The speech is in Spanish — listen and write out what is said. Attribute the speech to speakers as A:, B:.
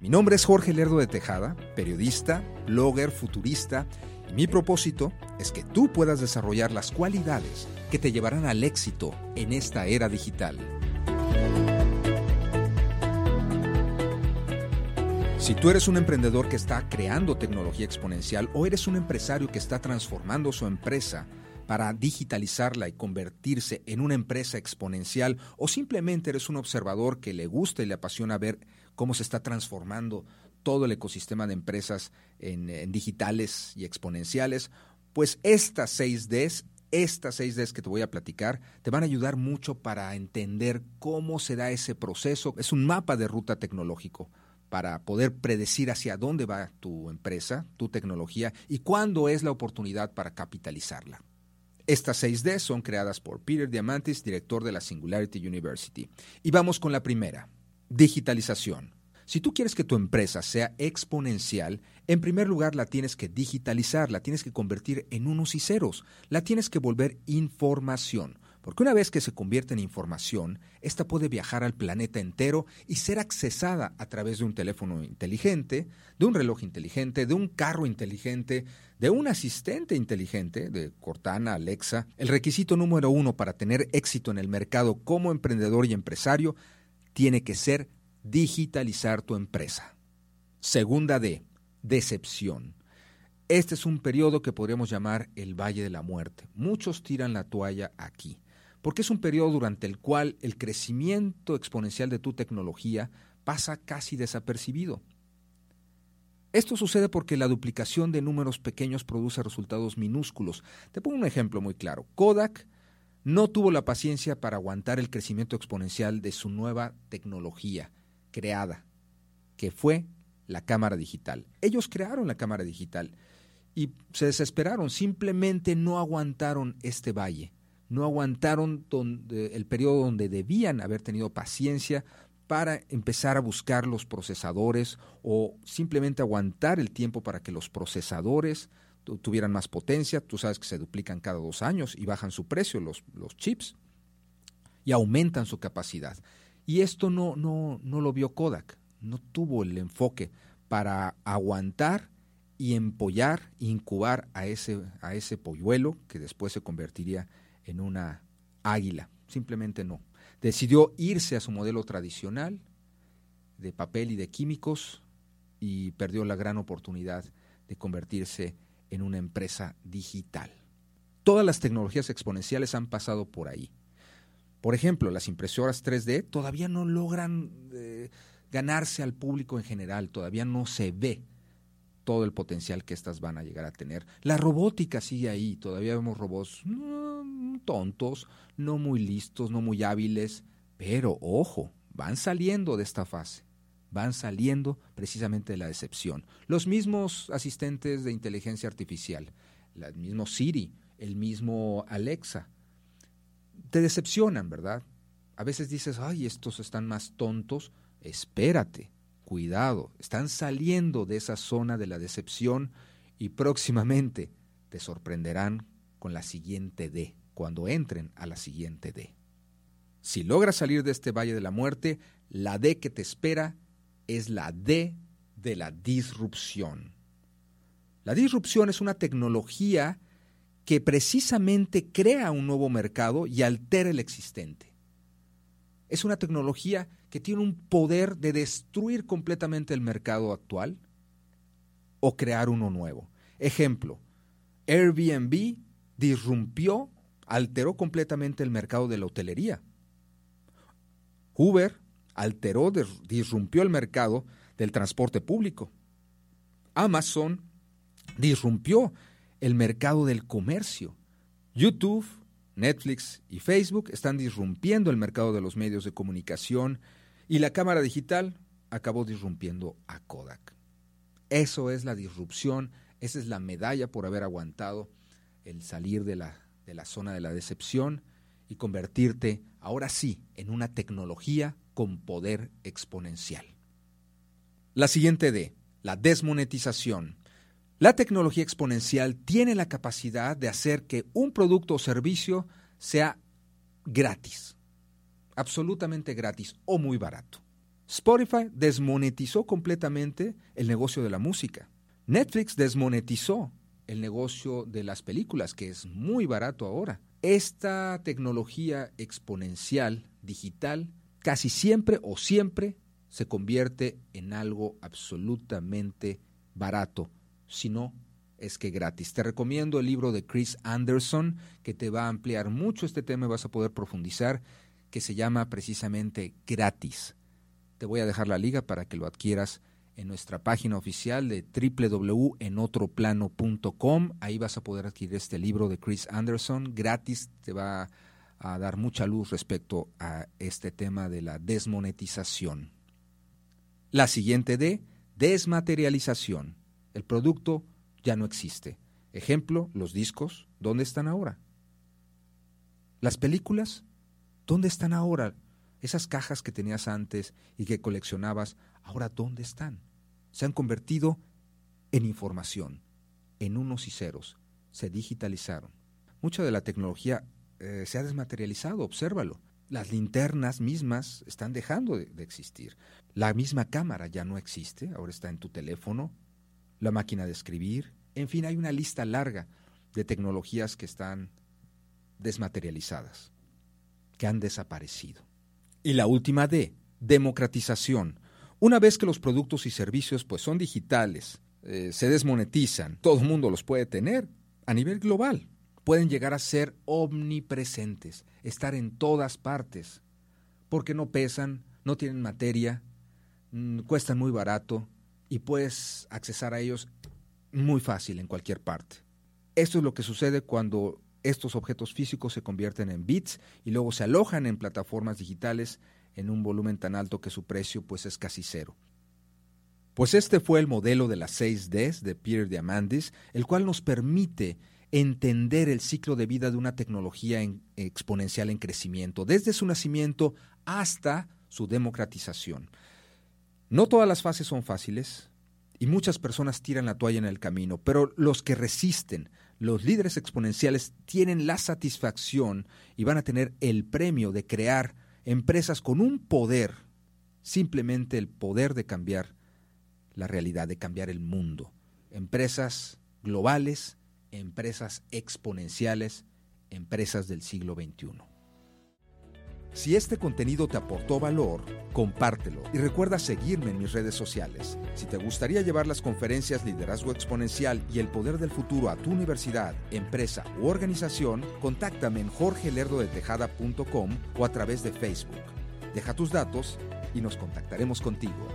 A: Mi nombre es Jorge Lerdo de Tejada, periodista, blogger, futurista, y mi propósito es que tú puedas desarrollar las cualidades que te llevarán al éxito en esta era digital. Si tú eres un emprendedor que está creando tecnología exponencial o eres un empresario que está transformando su empresa para digitalizarla y convertirse en una empresa exponencial o simplemente eres un observador que le gusta y le apasiona ver cómo se está transformando todo el ecosistema de empresas en, digitales y exponenciales, pues estas seis Ds, estas seis Ds que te voy a platicar, te van a ayudar mucho para entender cómo se da ese proceso. Es un mapa de ruta tecnológico para poder predecir hacia dónde va tu empresa, tu tecnología y cuándo es la oportunidad para capitalizarla. Estas seis Ds son creadas por Peter Diamantis, director de la Singularity University. Y vamos con la primera, Digitalización. Si tú quieres que tu empresa sea exponencial, en primer lugar la tienes que digitalizar, la tienes que convertir en unos y ceros, la tienes que volver información. Porque una vez que se convierte en información, esta puede viajar al planeta entero y ser accesada a través de un teléfono inteligente, de un reloj inteligente, de un carro inteligente, de un asistente inteligente, de Cortana, Alexa. El requisito número uno para tener éxito en el mercado como emprendedor y empresario tiene que ser digitalizar tu empresa. Segunda D, decepción. Este es un periodo que podríamos llamar el Valle de la Muerte. Muchos tiran la toalla aquí, porque es un periodo durante el cual el crecimiento exponencial de tu tecnología pasa casi desapercibido. Esto sucede porque la duplicación de números pequeños produce resultados minúsculos. Te pongo un ejemplo muy claro. Kodak no tuvo la paciencia para aguantar el crecimiento exponencial de su nueva tecnología creada, que fue la cámara digital. Ellos crearon la cámara digital y se desesperaron, simplemente no aguantaron este valle, no aguantaron el periodo donde debían haber tenido paciencia para empezar a buscar los procesadores o simplemente aguantar el tiempo para que los procesadores tuvieran más potencia. Tú sabes que se duplican cada dos años y bajan su precio los, los chips y aumentan su capacidad. Y esto no, no, no lo vio Kodak, no tuvo el enfoque para aguantar y empollar, incubar a ese, a ese polluelo que después se convertiría en una águila. Simplemente no. Decidió irse a su modelo tradicional de papel y de químicos y perdió la gran oportunidad de convertirse en una empresa digital. Todas las tecnologías exponenciales han pasado por ahí. Por ejemplo, las impresoras 3D todavía no logran eh, ganarse al público en general, todavía no se ve todo el potencial que estas van a llegar a tener. La robótica sigue ahí, todavía vemos robots mm, tontos, no muy listos, no muy hábiles, pero ojo, van saliendo de esta fase van saliendo precisamente de la decepción. Los mismos asistentes de inteligencia artificial, el mismo Siri, el mismo Alexa, te decepcionan, ¿verdad? A veces dices, ay, estos están más tontos. Espérate, cuidado, están saliendo de esa zona de la decepción y próximamente te sorprenderán con la siguiente D, cuando entren a la siguiente D. Si logras salir de este valle de la muerte, la D que te espera es la D de la disrupción. La disrupción es una tecnología que precisamente crea un nuevo mercado y altera el existente. Es una tecnología que tiene un poder de destruir completamente el mercado actual o crear uno nuevo. Ejemplo, Airbnb disrumpió, alteró completamente el mercado de la hotelería. Uber alteró, disrumpió el mercado del transporte público. Amazon disrumpió el mercado del comercio. YouTube, Netflix y Facebook están disrumpiendo el mercado de los medios de comunicación y la cámara digital acabó disrumpiendo a Kodak. Eso es la disrupción, esa es la medalla por haber aguantado el salir de la, de la zona de la decepción y convertirte ahora sí en una tecnología con poder exponencial. La siguiente D, la desmonetización. La tecnología exponencial tiene la capacidad de hacer que un producto o servicio sea gratis, absolutamente gratis o muy barato. Spotify desmonetizó completamente el negocio de la música. Netflix desmonetizó el negocio de las películas, que es muy barato ahora. Esta tecnología exponencial digital casi siempre o siempre se convierte en algo absolutamente barato, si no es que gratis. Te recomiendo el libro de Chris Anderson, que te va a ampliar mucho este tema y vas a poder profundizar, que se llama precisamente Gratis. Te voy a dejar la liga para que lo adquieras en nuestra página oficial de www.enotroplano.com. Ahí vas a poder adquirir este libro de Chris Anderson gratis. Te va a dar mucha luz respecto a este tema de la desmonetización. La siguiente D, desmaterialización. El producto ya no existe. Ejemplo, los discos, ¿dónde están ahora? Las películas, ¿dónde están ahora? Esas cajas que tenías antes y que coleccionabas, ahora ¿dónde están? se han convertido en información, en unos y ceros, se digitalizaron. Mucha de la tecnología eh, se ha desmaterializado, obsérvalo. Las linternas mismas están dejando de, existir. La misma cámara ya no existe, ahora está en tu teléfono, la máquina de escribir, en fin, hay una lista larga de tecnologías que están desmaterializadas, que han desaparecido. Y la última D, democratización. Una vez que los productos y servicios pues, son digitales, eh, se desmonetizan, todo el mundo los puede tener a nivel global. Pueden llegar a ser omnipresentes, estar en todas partes, porque no pesan, no tienen materia, mm, cuestan muy barato y puedes accesar a ellos muy fácil en cualquier parte. Esto es lo que sucede cuando estos objetos físicos se convierten en bits y luego se alojan en plataformas digitales en un volumen tan alto que su precio pues es casi cero. Pues este fue el modelo de las 6Ds de Peter Diamandis, el cual nos permite entender el ciclo de vida de una tecnología exponencial en crecimiento, desde su nacimiento hasta su democratización. No todas las fases son fáciles y muchas personas tiran la toalla en el camino, pero los que resisten, los líderes exponenciales, tienen la satisfacción y van a tener el premio de crear empresas con un poder, simplemente el poder de cambiar la realidad, de cambiar el mundo. Empresas globales, empresas exponenciales, empresas del siglo XXI. Si este contenido te aportó valor, compártelo y recuerda seguirme en mis redes sociales. Si te gustaría llevar las conferencias Liderazgo Exponencial y el Poder del Futuro a tu universidad, empresa u organización, contáctame en jorgelerdodetejada.com o a través de Facebook. Deja tus datos y nos contactaremos contigo.